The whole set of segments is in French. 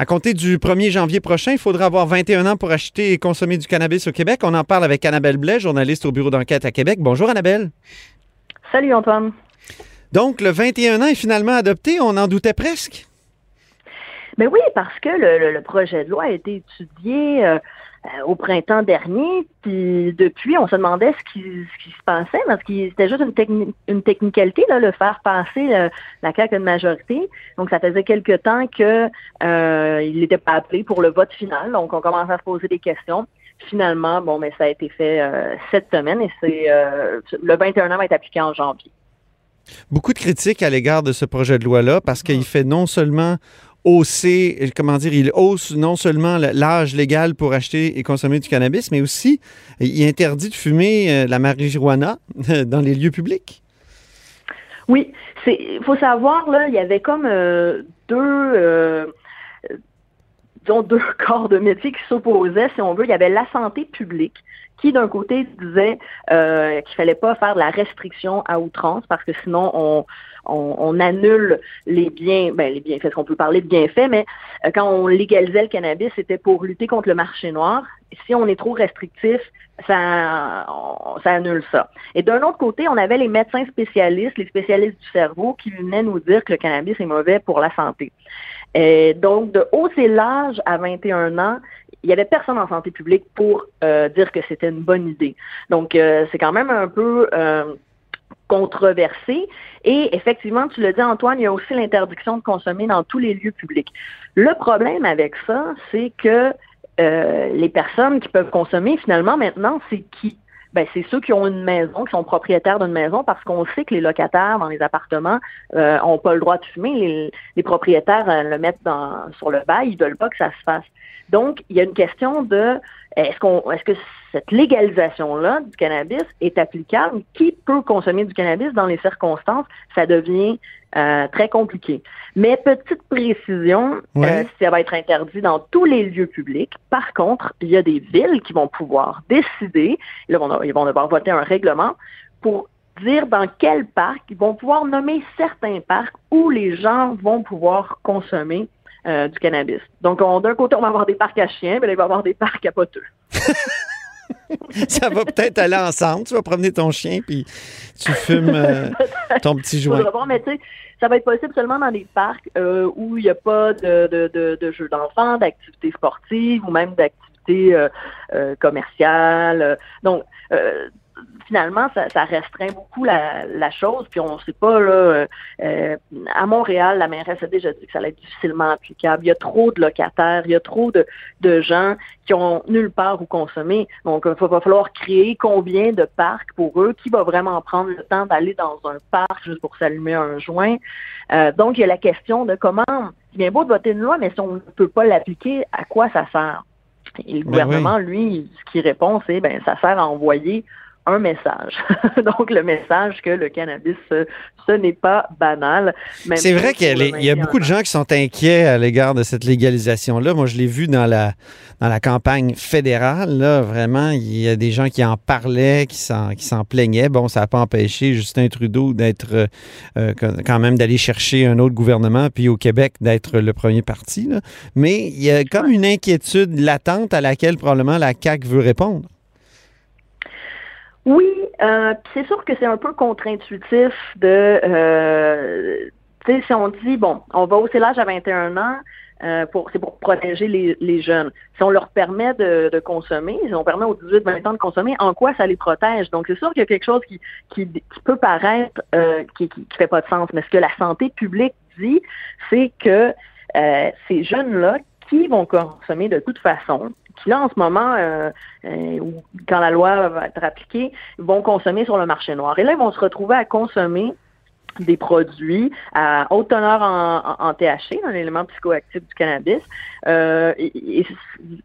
À compter du 1er janvier prochain, il faudra avoir 21 ans pour acheter et consommer du cannabis au Québec. On en parle avec Annabelle Blais, journaliste au bureau d'enquête à Québec. Bonjour Annabelle. Salut Antoine. Donc, le 21 ans est finalement adopté, on en doutait presque. Mais ben oui, parce que le, projet de loi a été étudié euh, euh, au printemps dernier, puis depuis, on se demandait ce qui, ce qui se passait, parce que c'était juste une, une technicalité, là, le faire passer euh, la claque de majorité. Donc, ça faisait quelque temps qu'il euh, n'était pas appelé pour le vote final. Donc, on commençait à se poser des questions. Finalement, bon, mais ça a été fait cette semaine et c'est le 21 ans va être appliqué en janvier. Beaucoup de critiques à l'égard de ce projet de loi-là parce qu'il fait non seulement hausser, comment dire, il hausse non seulement l'âge légal pour acheter et consommer du cannabis, mais aussi il interdit de fumer euh, la marijuana dans les lieux publics? Oui, il faut savoir, là, il y avait comme euh, deux, euh, disons, deux corps de métier qui s'opposaient, si on veut. Il y avait la santé publique, qui d'un côté disait euh, qu'il fallait pas faire de la restriction à outrance parce que sinon on, annule les biens, ben les bienfaits, qu'on peut parler de bienfaits, mais euh, quand on légalisait le cannabis, c'était pour lutter contre le marché noir. Si on est trop restrictif, ça annule ça. Et d'un autre côté, on avait les médecins spécialistes, les spécialistes du cerveau, qui venaient nous dire que le cannabis est mauvais pour la santé. Et donc, de hausser l'âge à 21 ans, il n'y avait personne en santé publique pour euh, dire que c'était une bonne idée. Donc, euh, c'est quand même un peu euh, controversé. Et effectivement, tu le dis, Antoine, il y a aussi l'interdiction de consommer dans tous les lieux publics. Le problème avec ça, c'est que les personnes qui peuvent consommer, finalement, maintenant, c'est qui? Ben, c'est ceux qui ont une maison, qui sont propriétaires d'une maison, parce qu'on sait que les locataires dans les appartements euh, ont pas le droit de fumer. Les, propriétaires euh, le mettent dans, sur le bail, ils veulent pas que ça se fasse. Donc, il y a une question de est-ce qu'on est-ce que cette légalisation-là du cannabis est applicable? Qui peut consommer du cannabis dans les circonstances? Ça devient euh, très compliqué. Mais petite précision, euh, ça va être interdit dans tous les lieux publics. Par contre, il y a des villes qui vont pouvoir décider, là, ils vont devoir voter un règlement pour dire dans quel parc, ils vont pouvoir nommer certains parcs où les gens vont pouvoir consommer euh, du cannabis. Donc, d'un côté, on va avoir des parcs à chiens, mais là, il va y avoir des parcs à poteux. ça va peut-être aller ensemble. Tu vas promener ton chien, puis tu fumes euh, ton petit joint. mais tu sais, ça va être possible seulement dans des parcs euh, où il n'y a pas de, de, de, jeux d'enfants, d'activités sportives ou même d'activités commerciales. Donc, finalement, ça, restreint beaucoup la, chose. Puis on ne sait pas, là, euh, à Montréal, la mairesse a déjà dit que ça allait être difficilement applicable. Il y a trop de locataires, il y a trop de, gens qui ont nulle part où consommer. Donc, il va falloir créer combien de parcs pour eux, qui va vraiment prendre le temps d'aller dans un parc juste pour s'allumer un joint? Euh, donc, il y a la question de comment, c'est bien beau de voter une loi, mais si on ne peut pas l'appliquer, à quoi ça sert? Et le ben gouvernement, lui, ce qu'il répond, c'est ben ça sert à envoyer un message. Donc, le message que le cannabis, ce, n'est pas banal. C'est vrai qu'il y a, beaucoup de gens qui sont inquiets à l'égard de cette légalisation-là. Moi, je l'ai vu dans la, dans la campagne fédérale. Là, vraiment, il y a des gens qui en parlaient, qui s'en plaignaient. Bon, ça n'a pas empêché Justin Trudeau d'être euh, euh, quand même d'aller chercher un autre gouvernement, puis au Québec d'être le premier parti. Mais il y a comme une inquiétude latente à laquelle probablement la CAQ veut répondre. Oui, euh, c'est sûr que c'est un peu contre-intuitif de, euh, si on dit, bon, on va hausser l'âge à 21 ans, euh, pour, c'est pour protéger les, jeunes. Si on leur permet de, consommer, si on permet aux 18-20 ans de consommer, en quoi ça les protège? Donc, c'est sûr qu'il y a quelque chose qui, qui, peut paraître, euh, qui, qui, fait pas de sens. Mais ce que la santé publique dit, c'est que euh, ces jeunes-là qui vont consommer de toute façon, qui là en ce moment, euh, euh, quand la loi va être appliquée, vont consommer sur le marché noir. Et là, ils vont se retrouver à consommer des produits à haute teneur en, THC, un élément psychoactif du cannabis, euh,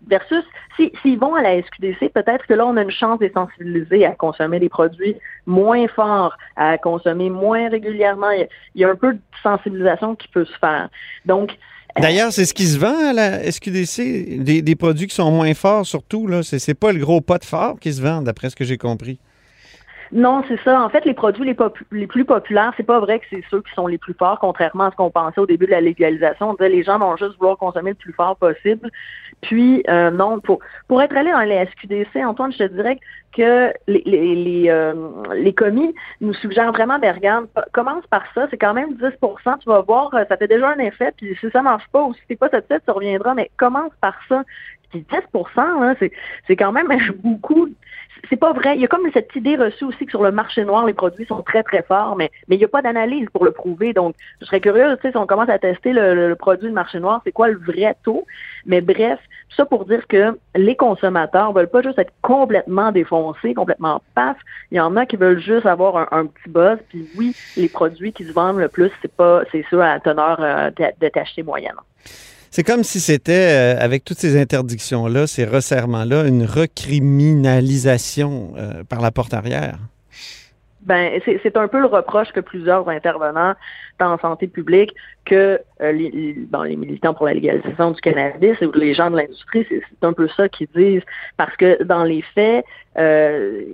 versus s'ils vont à la SQDC, peut-être que là, on a une chance de sensibiliser à consommer des produits moins forts, à consommer moins régulièrement. Il y a, un peu de sensibilisation qui peut se faire. Donc, D'ailleurs, c'est ce qui se vend à la SQDC, des, produits qui sont moins forts surtout. Là. C'est, pas le gros pot fort qui se vend, d'après ce que j'ai compris. Non, c'est ça. En fait, les produits les, plus populaires, c'est pas vrai que c'est ceux qui sont les plus forts, contrairement à ce qu'on pensait au début de la légalisation. On disait les gens vont juste vouloir consommer le plus fort possible. Puis, euh, non, pour, pour être allé dans les SQDC, Antoine, je te dirais que les, les, les, euh, les commis nous suggèrent vraiment, ben regarde, commence par ça, c'est quand même 10% tu vas voir, euh, ça fait déjà un effet, puis si ça marche pas ou si t'es pas satisfait, tu reviendras, mais commence par ça. Puis 10% c'est quand même beaucoup c'est pas vrai. Il y a comme cette idée reçue aussi que sur le marché noir, les produits sont très, très forts, mais mais il n'y a pas d'analyse pour le prouver. Donc, je serais curieuse, tu sais, si on commence à tester le, produit du marché noir, c'est quoi le vrai taux? Mais bref, ça pour dire que les consommateurs veulent pas juste être complètement défoncés, complètement paf. Il y en a qui veulent juste avoir un, petit buzz. Puis oui, les produits qui se vendent le plus, c'est pas, c'est ceux à teneur euh, de, moyenne. C'est comme si c'était, euh, avec toutes ces interdictions-là, ces resserrements-là, une recriminalisation euh, par la porte arrière. Ben, c'est un peu le reproche que plusieurs intervenants en santé publique que euh, les, les, militants pour la légalisation du cannabis ou les gens de l'industrie, c'est un peu ça qu'ils disent. Parce que dans les faits,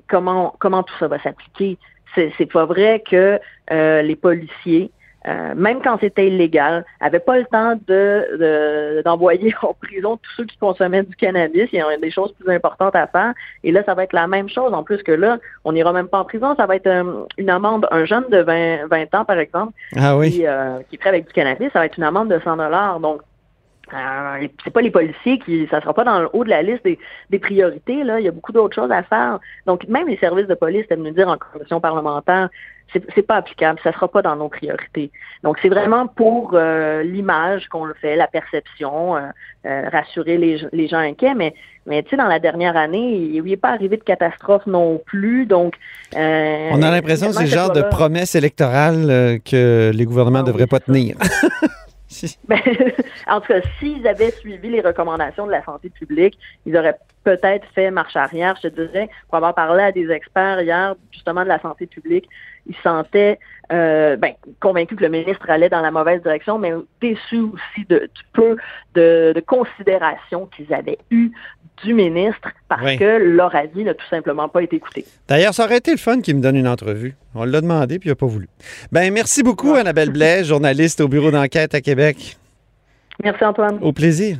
comment comment tout ça va s'appliquer? C'est pas vrai que les policiers euh, même quand c'était illégal, n'avait pas le temps de, d'envoyer en prison tous ceux qui consommaient du cannabis. Il y a des choses plus importantes à faire. Et là, ça va être la même chose. En plus que là, on n'ira même pas en prison. Ça va être euh, une amende. Un jeune de 20, 20 ans, par exemple, ah qui, euh, qui est avec du cannabis, ça va être une amende de 100 dollars. Donc, euh, c'est pas les policiers qui, ça sera pas dans le haut de la liste des, des priorités. Là, il y a beaucoup d'autres choses à faire. Donc, même les services de police, de nous dire en commission parlementaire, c'est pas applicable, ça sera pas dans nos priorités. Donc, c'est vraiment pour euh, l'image qu'on le fait, la perception, euh, euh, rassurer les, les, gens inquiets. Mais, mais tu sais, dans la dernière année, il n'est pas arrivé de catastrophe non plus. Donc, on a l'impression que c'est le genre de promesse électorale que les gouvernements ne ah devraient pas tenir. Ben, en tout cas, s'ils avaient suivi les recommandations de la santé publique, ils auraient peut-être fait marche arrière, je te dirais, pour avoir parlé à des experts hier, justement, de la santé publique. Ils se sentaient euh, ben, convaincus que le ministre allait dans la mauvaise direction, mais déçus aussi de, du peu de, de considération qu'ils avaient eu du ministre parce que leur avis n'a tout simplement pas été écouté. D'ailleurs, ça aurait été le fun qu'il me donne une entrevue. On l'a demandé, puis il n'a pas voulu. Ben, merci beaucoup, Annabelle Blais, journaliste au bureau d'enquête à Québec. Merci, Antoine. Au plaisir.